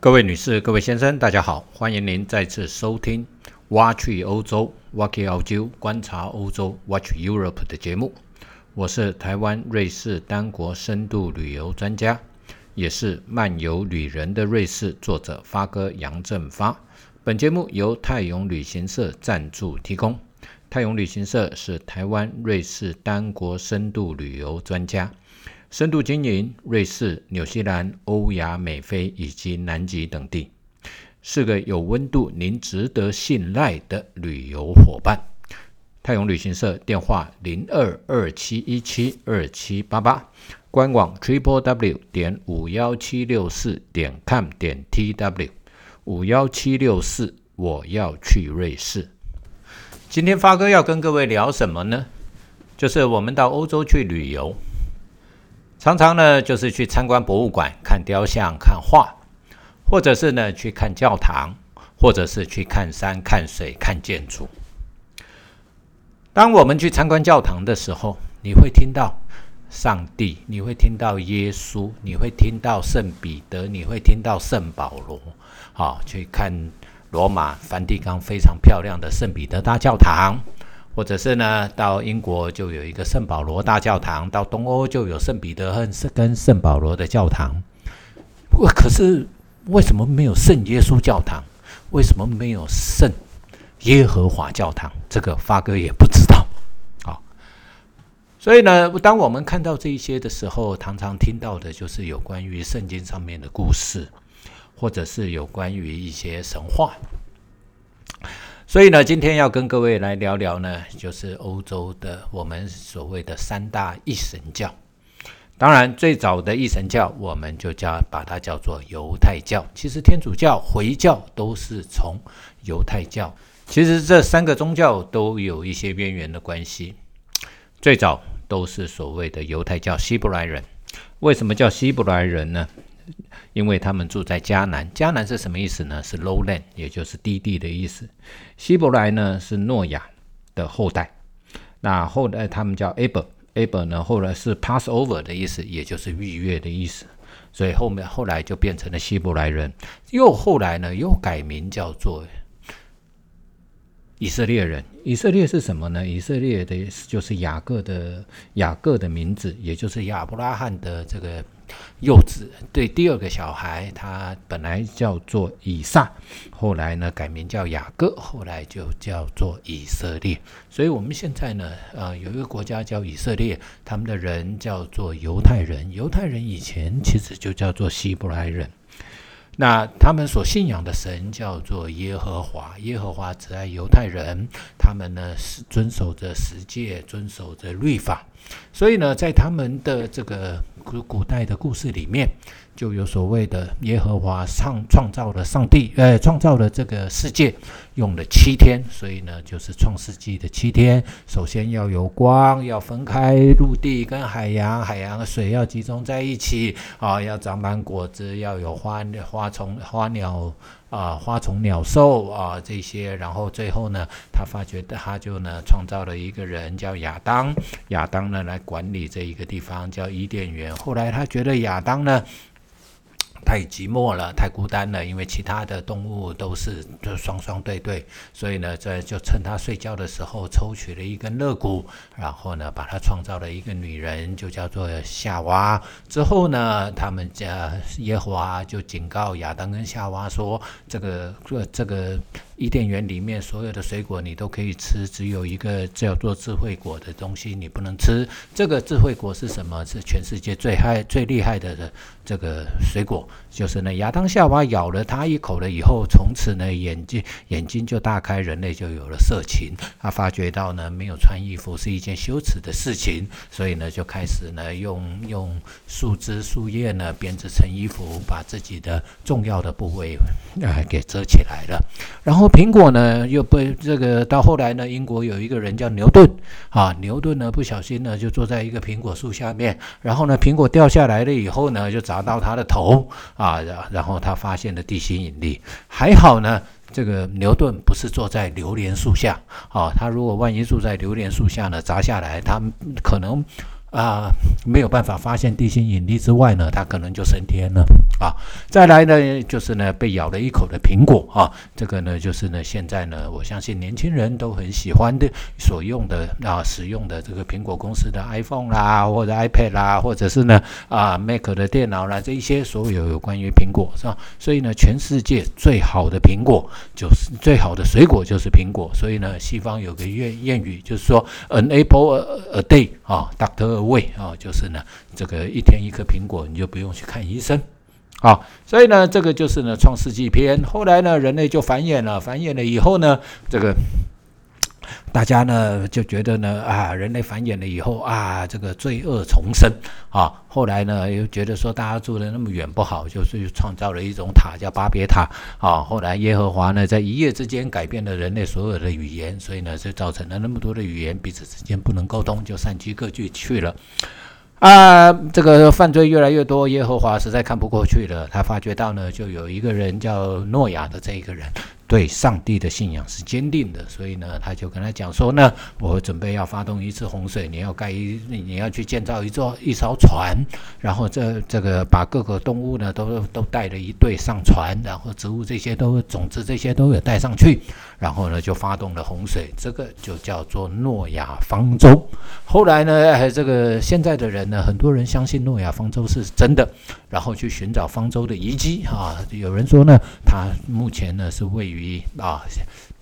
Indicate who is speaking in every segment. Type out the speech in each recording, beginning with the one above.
Speaker 1: 各位女士、各位先生，大家好，欢迎您再次收听《挖去欧洲 （Walk 澳洲）观察欧洲 （Watch Europe） 的节目。我是台湾瑞士单国深度旅游专家，也是漫游旅人的瑞士作者发哥杨振发。本节目由泰永旅行社赞助提供。泰永旅行社是台湾瑞士单国深度旅游专家。深度经营瑞士、纽西兰、欧亚美非以及南极等地，是个有温度、您值得信赖的旅游伙伴。泰永旅行社电话零二二七一七二七八八，官网 triple w 点五幺七六四点 com 点 tw 五幺七六四，我要去瑞士。今天发哥要跟各位聊什么呢？就是我们到欧洲去旅游。常常呢，就是去参观博物馆、看雕像、看画，或者是呢去看教堂，或者是去看山、看水、看建筑。当我们去参观教堂的时候，你会听到上帝，你会听到耶稣，你会听到圣彼得，你会听到圣保罗。好，去看罗马梵蒂冈非常漂亮的圣彼得大教堂。或者是呢，到英国就有一个圣保罗大教堂，到东欧就有圣彼得和圣跟圣保罗的教堂。不过，可是为什么没有圣耶稣教堂？为什么没有圣耶和华教堂？这个发哥也不知道。好，所以呢，当我们看到这一些的时候，常常听到的就是有关于圣经上面的故事，或者是有关于一些神话。所以呢，今天要跟各位来聊聊呢，就是欧洲的我们所谓的三大一神教。当然，最早的一神教，我们就叫把它叫做犹太教。其实天主教、回教都是从犹太教。其实这三个宗教都有一些渊源的关系。最早都是所谓的犹太教希伯来人。为什么叫希伯来人呢？因为他们住在迦南，迦南是什么意思呢？是 lowland，也就是低地的意思。希伯来呢是诺亚的后代，那后来他们叫 Abel，Abel 呢后来是 Passover 的意思，也就是逾越的意思。所以后面后来就变成了希伯来人，又后来呢又改名叫做以色列人。以色列是什么呢？以色列的就是雅各的雅各的名字，也就是亚伯拉罕的这个。幼子对第二个小孩，他本来叫做以撒，后来呢改名叫雅各，后来就叫做以色列。所以，我们现在呢，呃，有一个国家叫以色列，他们的人叫做犹太人。犹太人以前其实就叫做希伯来人。那他们所信仰的神叫做耶和华，耶和华只爱犹太人，他们呢是遵守着十诫，遵守着律法。所以呢，在他们的这个古古代的故事里面，就有所谓的耶和华创创造了上帝，呃，创造了这个世界，用了七天，所以呢，就是创世纪的七天。首先要有光，要分开陆地跟海洋，海洋的水要集中在一起，啊，要长满果子，要有花花虫花鸟。啊，花虫鸟兽啊，这些，然后最后呢，他发觉他就呢创造了一个人叫亚当，亚当呢来管理这一个地方叫伊甸园。后来他觉得亚当呢。太寂寞了，太孤单了，因为其他的动物都是就双双对对，所以呢，这就趁他睡觉的时候抽取了一根肋骨，然后呢，把他创造了一个女人，就叫做夏娃。之后呢，他们家耶和华就警告亚当跟夏娃说：“这个这这个。”伊甸园里面所有的水果你都可以吃，只有一个叫做智慧果的东西你不能吃。这个智慧果是什么？是全世界最害、最厉害的这个水果，就是呢亚当夏娃咬了它一口了以后，从此呢眼睛眼睛就大开，人类就有了色情。他发觉到呢没有穿衣服是一件羞耻的事情，所以呢就开始呢用用树枝树叶呢编织成衣服，把自己的重要的部位啊给遮起来了，然后。苹果呢，又被这个到后来呢，英国有一个人叫牛顿。啊，牛顿呢不小心呢就坐在一个苹果树下面，然后呢苹果掉下来了以后呢，就砸到他的头。啊，然后他发现了地心引力，还好呢，这个牛顿不是坐在榴莲树下。啊，他如果万一住在榴莲树下呢，砸下来，他可能啊，没有办法发现地心引力之外呢，它可能就升天了啊。再来呢，就是呢被咬了一口的苹果啊，这个呢就是呢现在呢，我相信年轻人都很喜欢的所用的啊使用的这个苹果公司的 iPhone 啦，或者 iPad 啦，或者是呢啊 Mac 的电脑啦，这一些所有有关于苹果是吧？所以呢，全世界最好的苹果就是最好的水果就是苹果。所以呢，西方有个谚谚语，就是说 An apple a day 啊，Doctor。胃啊，就是呢，这个一天一颗苹果，你就不用去看医生啊。所以呢，这个就是呢，《创世纪》篇。后来呢，人类就繁衍了，繁衍了以后呢，这个。大家呢就觉得呢啊，人类繁衍了以后啊，这个罪恶重生啊。后来呢又觉得说大家住的那么远不好，就是创造了一种塔叫巴别塔啊。后来耶和华呢在一夜之间改变了人类所有的语言，所以呢就造成了那么多的语言彼此之间不能沟通，就散居各地去了。啊，这个犯罪越来越多，耶和华实在看不过去了，他发觉到呢就有一个人叫诺亚的这一个人。对上帝的信仰是坚定的，所以呢，他就跟他讲说呢，我准备要发动一次洪水，你要盖一，你要去建造一座一艘船，然后这这个把各个动物呢都都带了一队上船，然后植物这些都种子这些都有带上去，然后呢就发动了洪水，这个就叫做诺亚方舟。后来呢，这个现在的人呢，很多人相信诺亚方舟是真的，然后去寻找方舟的遗迹啊，有人说呢，他目前呢是位于。啊，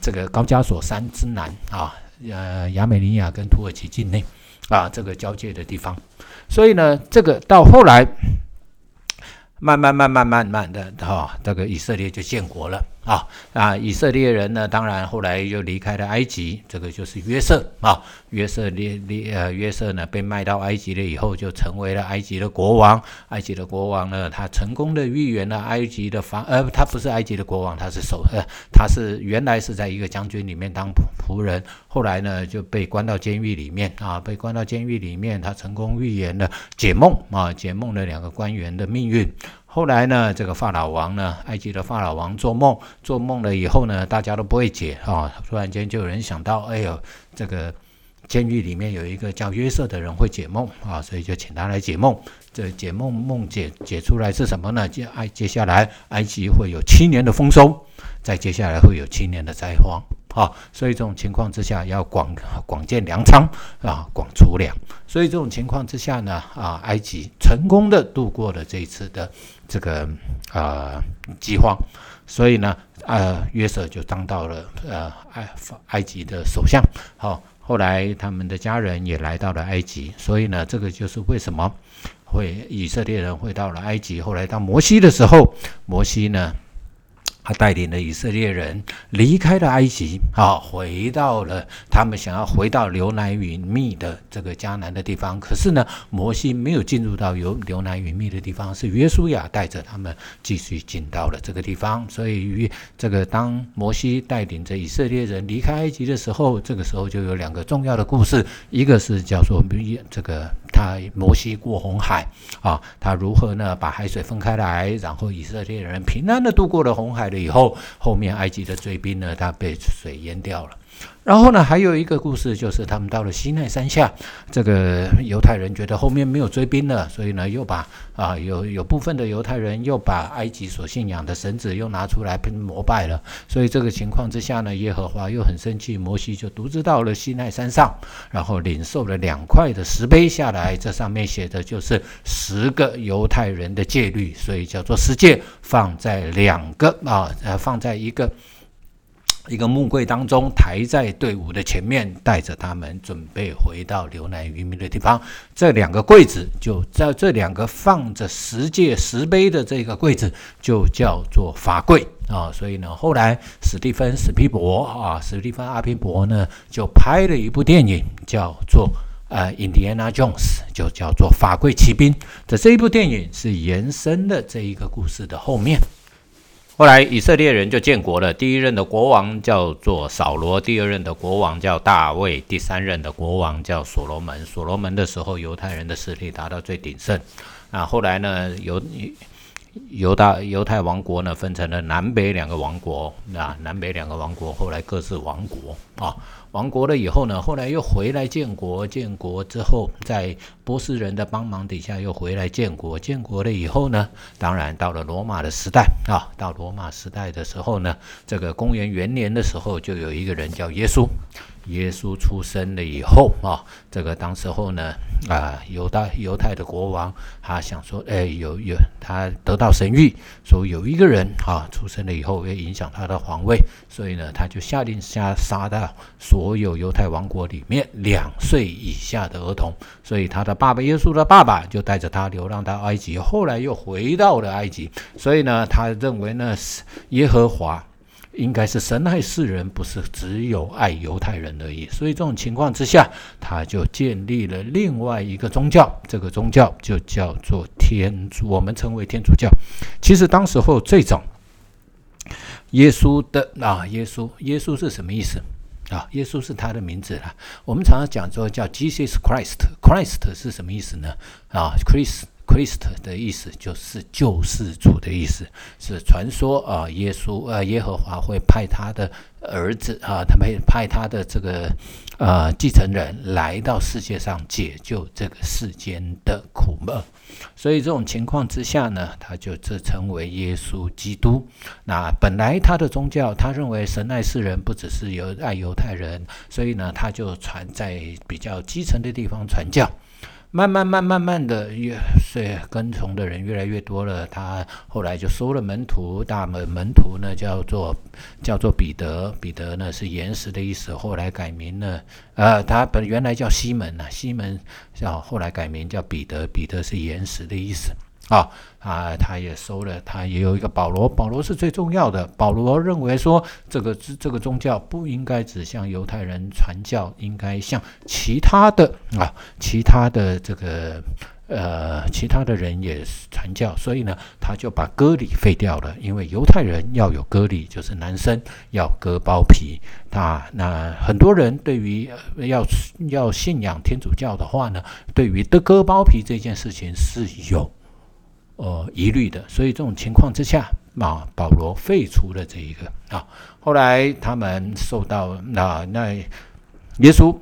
Speaker 1: 这个高加索山之南啊，呃，亚美尼亚跟土耳其境内啊，这个交界的地方，所以呢，这个到后来。慢慢慢慢慢慢的哈，这个以色列就建国了啊啊！以色列人呢，当然后来又离开了埃及，这个就是约瑟啊。约瑟列列呃，约瑟呢被卖到埃及了以后，就成为了埃及的国王。埃及的国王呢，他成功的预言了埃及的防呃，他不是埃及的国王，他是守呃，他是原来是在一个将军里面当仆仆人，后来呢就被关到监狱里面啊，被关到监狱里面，他成功预言了解梦啊，解梦了两个官员的命运。后来呢，这个法老王呢，埃及的法老王做梦，做梦了以后呢，大家都不会解啊。突然间就有人想到，哎呦，这个监狱里面有一个叫约瑟的人会解梦啊，所以就请他来解梦。这解梦梦解解出来是什么呢？接埃接下来埃及会有七年的丰收，再接下来会有七年的灾荒。啊，所以这种情况之下要广广建粮仓啊，广储粮。所以这种情况之下呢，啊，埃及成功的度过了这一次的这个啊饥荒。所以呢，呃，约瑟就当到了呃埃埃及的首相。好，后来他们的家人也来到了埃及。所以呢，这个就是为什么会以色列人会到了埃及。后来到摩西的时候，摩西呢。他带领了以色列人离开了埃及，啊，回到了他们想要回到流奶与蜜的这个迦南的地方。可是呢，摩西没有进入到有流奶与蜜的地方，是约书亚带着他们继续进到了这个地方。所以，于这个当摩西带领着以色列人离开埃及的时候，这个时候就有两个重要的故事，一个是叫做这个。他摩西过红海啊，他如何呢？把海水分开来，然后以色列人平安的度过了红海了以后，后面埃及的追兵呢，他被水淹掉了。然后呢，还有一个故事，就是他们到了西奈山下，这个犹太人觉得后面没有追兵了，所以呢，又把啊有有部分的犹太人又把埃及所信仰的神子又拿出来膜拜了。所以这个情况之下呢，耶和华又很生气，摩西就独自到了西奈山上，然后领受了两块的石碑下来，这上面写的就是十个犹太人的戒律，所以叫做十诫，放在两个啊放在一个。一个木柜当中，抬在队伍的前面，带着他们准备回到流奶与蜜的地方。这两个柜子就在这两个放着十戒石碑的这个柜子，就叫做法柜啊。所以呢，后来史蒂芬史皮伯啊，史蒂芬阿皮伯呢，就拍了一部电影，叫做呃《，Indiana Jones》，就叫做《法柜骑兵》的这一部电影是延伸的这一个故事的后面。后来以色列人就建国了。第一任的国王叫做扫罗，第二任的国王叫大卫，第三任的国王叫所罗门。所罗门的时候，犹太人的势力达到最鼎盛。啊，后来呢，犹犹大犹太王国呢，分成了南北两个王国。啊，南北两个王国后来各自亡国。啊，亡国了以后呢，后来又回来建国。建国之后，在波斯人的帮忙底下又回来建国，建国了以后呢，当然到了罗马的时代啊，到罗马时代的时候呢，这个公元元年的时候，就有一个人叫耶稣。耶稣出生了以后啊，这个当时候呢啊，犹大犹太的国王他想说，哎，有有他得到神谕，说有一个人啊出生了以后会影响他的皇位，所以呢，他就下令下杀掉所有犹太王国里面两岁以下的儿童，所以他的爸爸耶稣的爸爸就带着他流浪到埃及，后来又回到了埃及，所以呢，他认为呢耶和华。应该是神爱世人，不是只有爱犹太人而已。所以这种情况之下，他就建立了另外一个宗教，这个宗教就叫做天主，我们称为天主教。其实当时候最早，耶稣的啊，耶稣，耶稣是什么意思啊？耶稣是他的名字啦。我们常常讲说叫 Jesus Christ，Christ 是什么意思呢？啊，Christ。Christ 的意思就是救世主的意思，是传说啊，耶稣呃，耶和华会派他的儿子啊，他们派他的这个呃继承人来到世界上解救这个世间的苦闷。所以这种情况之下呢，他就这称为耶稣基督。那本来他的宗教，他认为神爱世人不只是犹爱犹太人，所以呢，他就传在比较基层的地方传教。慢慢慢慢慢的，越是跟从的人越来越多了。他后来就收了门徒，大门门徒呢叫做叫做彼得，彼得呢是岩石的意思。后来改名了，呃，他本原来叫西门呐，西门叫后来改名叫彼得，彼得是岩石的意思。啊啊，他也收了，他也有一个保罗，保罗是最重要的。保罗认为说，这个这这个宗教不应该只向犹太人传教，应该向其他的啊，其他的这个呃，其他的人也传教。所以呢，他就把割礼废掉了，因为犹太人要有割礼，就是男生要割包皮。啊，那很多人对于要要信仰天主教的话呢，对于的割包皮这件事情是有。呃，疑虑的，所以这种情况之下，啊，保罗废除了这一个啊。后来他们受到那那耶稣，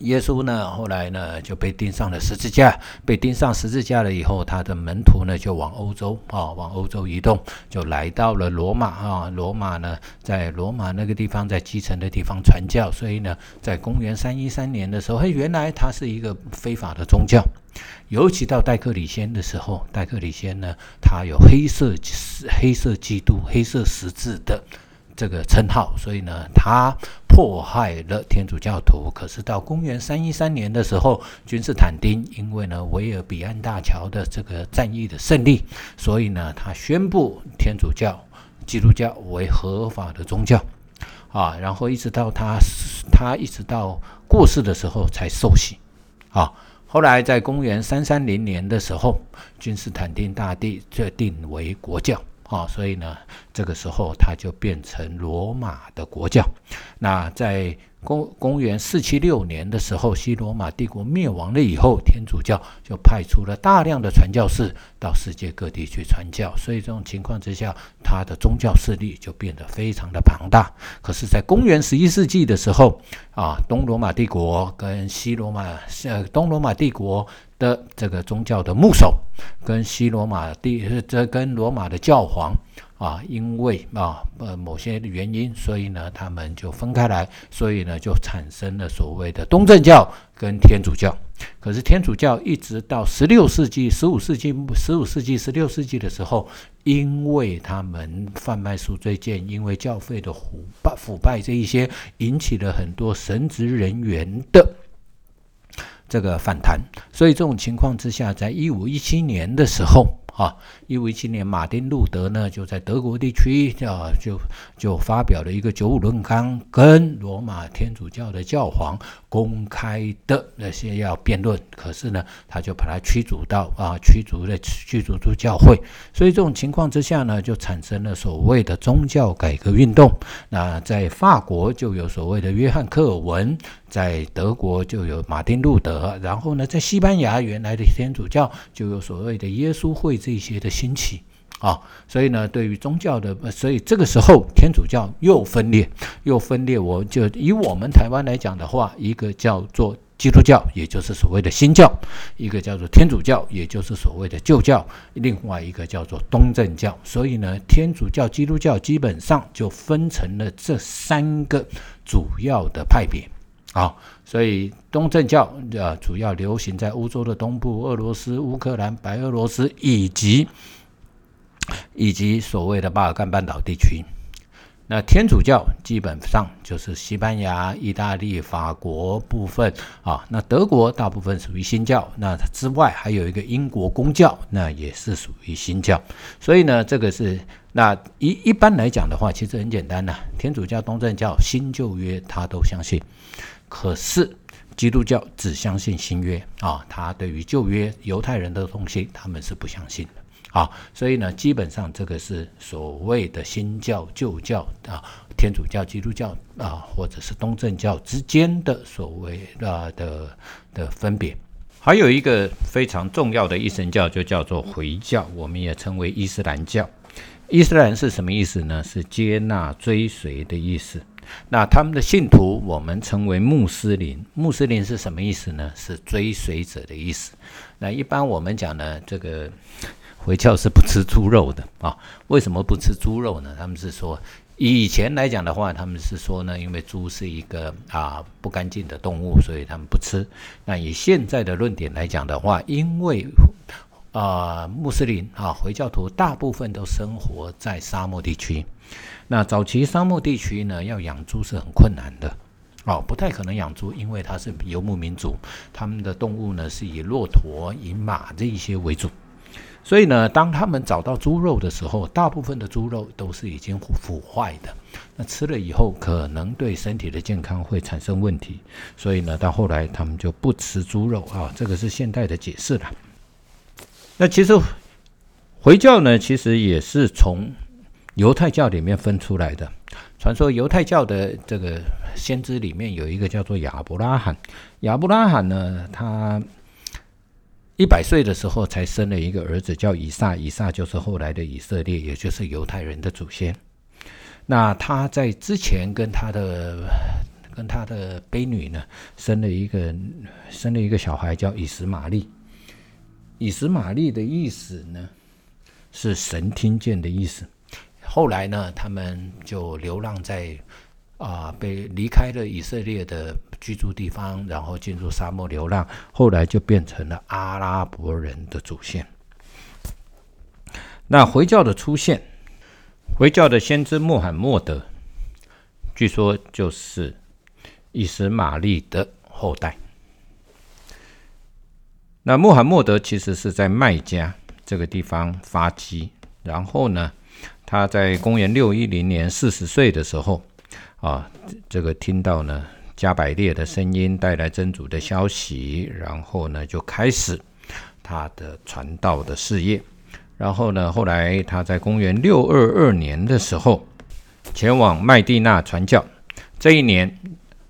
Speaker 1: 耶稣呢，后来呢就被钉上了十字架。被钉上十字架了以后，他的门徒呢就往欧洲啊，往欧洲移动，就来到了罗马啊。罗马呢，在罗马那个地方，在基层的地方传教。所以呢，在公元三一三年的时候，嘿，原来它是一个非法的宗教。尤其到戴克里先的时候，戴克里先呢，他有黑色黑色基督、黑色十字的这个称号，所以呢，他迫害了天主教徒。可是到公元三一三年的时候，君士坦丁因为呢维尔比安大桥的这个战役的胜利，所以呢，他宣布天主教、基督教为合法的宗教啊。然后一直到他他一直到过世的时候才受洗啊。后来，在公元三三零年的时候，君士坦丁大帝确定为国教，啊，所以呢，这个时候它就变成罗马的国教。那在公公元四七六年的时候，西罗马帝国灭亡了以后，天主教就派出了大量的传教士到世界各地去传教。所以这种情况之下，他的宗教势力就变得非常的庞大。可是，在公元十一世纪的时候，啊，东罗马帝国跟西罗马，呃，东罗马帝国的这个宗教的牧首，跟西罗马帝，这跟罗马的教皇。啊，因为啊呃某些原因，所以呢他们就分开来，所以呢就产生了所谓的东正教跟天主教。可是天主教一直到十六世纪、十五世纪、十五世纪、十六世纪的时候，因为他们贩卖赎罪券，因为教费的腐败、腐败这一些，引起了很多神职人员的这个反弹。所以这种情况之下，在一五一七年的时候。啊，一五一七年，马丁路德呢就在德国地区啊，就就发表了一个九五论纲，跟罗马天主教的教皇公开的那些要辩论。可是呢，他就把他驱逐到啊，驱逐了驱逐出教会。所以这种情况之下呢，就产生了所谓的宗教改革运动。那在法国就有所谓的约翰克尔文。在德国就有马丁路德，然后呢，在西班牙原来的天主教就有所谓的耶稣会这些的兴起啊，所以呢，对于宗教的，所以这个时候天主教又分裂，又分裂。我就以我们台湾来讲的话，一个叫做基督教，也就是所谓的新教；一个叫做天主教，也就是所谓的旧教；另外一个叫做东正教。所以呢，天主教、基督教基本上就分成了这三个主要的派别。啊，所以东正教呃主要流行在欧洲的东部，俄罗斯、乌克兰、白俄罗斯以及以及所谓的巴尔干半岛地区。那天主教基本上就是西班牙、意大利、法国部分啊。那德国大部分属于新教，那之外还有一个英国公教，那也是属于新教。所以呢，这个是那一一般来讲的话，其实很简单呐。天主教、东正教、新旧约，他都相信。可是基督教只相信新约啊，他对于旧约犹太人的东西，他们是不相信的啊。所以呢，基本上这个是所谓的新教、旧教啊，天主教、基督教啊，或者是东正教之间的所谓啊的的分别。还有一个非常重要的一神教，就叫做回教，我们也称为伊斯兰教。伊斯兰是什么意思呢？是接纳、追随的意思。那他们的信徒，我们称为穆斯林。穆斯林是什么意思呢？是追随者的意思。那一般我们讲呢，这个回教是不吃猪肉的啊。为什么不吃猪肉呢？他们是说，以前来讲的话，他们是说呢，因为猪是一个啊不干净的动物，所以他们不吃。那以现在的论点来讲的话，因为啊穆斯林啊回教徒大部分都生活在沙漠地区。那早期沙漠地区呢，要养猪是很困难的，哦，不太可能养猪，因为它是游牧民族，他们的动物呢是以骆驼、以马这一些为主，所以呢，当他们找到猪肉的时候，大部分的猪肉都是已经腐坏的，那吃了以后可能对身体的健康会产生问题，所以呢，到后来他们就不吃猪肉啊，这个是现代的解释了。那其实回教呢，其实也是从。犹太教里面分出来的传说，犹太教的这个先知里面有一个叫做亚伯拉罕。亚伯拉罕呢，他一百岁的时候才生了一个儿子，叫以撒。以撒就是后来的以色列，也就是犹太人的祖先。那他在之前跟他的跟他的婢女呢，生了一个生了一个小孩，叫以实玛利。以实玛利的意思呢，是神听见的意思。后来呢，他们就流浪在啊，被离开了以色列的居住地方，然后进入沙漠流浪。后来就变成了阿拉伯人的祖先。那回教的出现，回教的先知穆罕默德，据说就是以实玛利的后代。那穆罕默德其实是在麦加这个地方发迹，然后呢？他在公元六一零年四十岁的时候，啊，这个听到呢加百列的声音带来真主的消息，然后呢就开始他的传道的事业。然后呢，后来他在公元六二二年的时候前往麦地那传教。这一年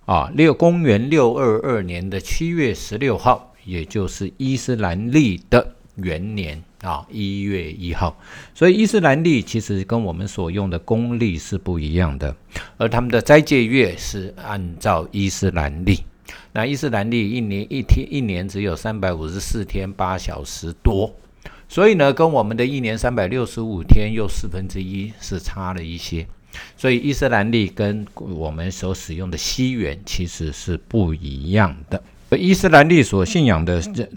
Speaker 1: 啊，六公元六二二年的七月十六号，也就是伊斯兰历的元年。啊，一月一号，所以伊斯兰历其实跟我们所用的公历是不一样的，而他们的斋戒月是按照伊斯兰历。那伊斯兰历一年一天一年只有三百五十四天八小时多，所以呢，跟我们的一年三百六十五天又四分之一是差了一些。所以伊斯兰历跟我们所使用的西元其实是不一样的。伊斯兰历所信仰的这。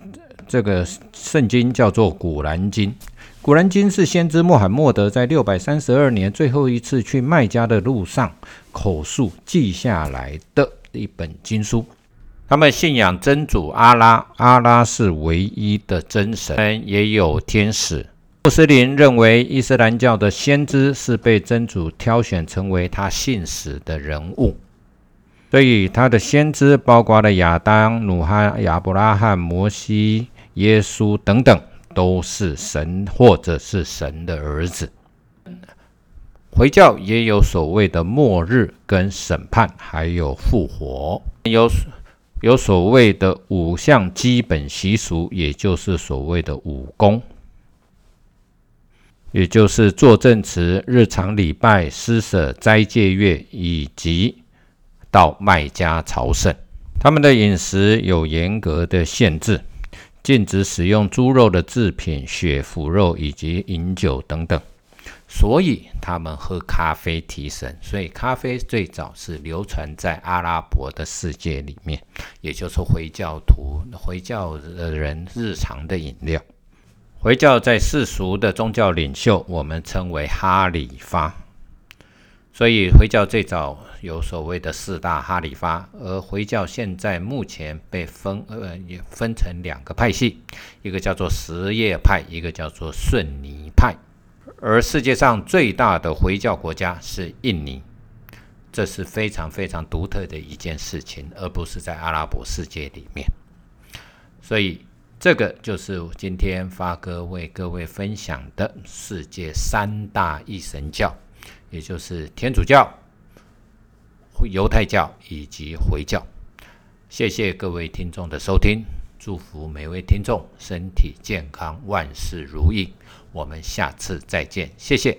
Speaker 1: 这个圣经叫做《古兰经》，《古兰经》是先知穆罕默德在六百三十二年最后一次去麦加的路上口述记下来的一本经书。他们信仰真主阿拉，阿拉是唯一的真神，也有天使。穆斯林认为伊斯兰教的先知是被真主挑选成为他信使的人物。所以他的先知包括了亚当、努哈、亚伯拉罕、摩西。耶稣等等都是神或者是神的儿子。回教也有所谓的末日跟审判，还有复活，有有所谓的五项基本习俗，也就是所谓的五功，也就是作证词、日常礼拜、施舍、斋戒月以及到麦加朝圣。他们的饮食有严格的限制，禁止使用猪肉的制品、血腐肉以及饮酒等等。所以他们喝咖啡提神，所以咖啡最早是流传在阿拉伯的世界里面，也就是回教徒、回教的人日常的饮料。回教在世俗的宗教领袖，我们称为哈里发。所以回教最早有所谓的四大哈里发，而回教现在目前被分呃也分成两个派系，一个叫做什叶派，一个叫做逊尼派。而世界上最大的回教国家是印尼，这是非常非常独特的一件事情，而不是在阿拉伯世界里面。所以，这个就是今天发哥为各位分享的世界三大一神教，也就是天主教、犹太教以及回教。谢谢各位听众的收听，祝福每位听众身体健康，万事如意。我们下次再见，谢谢。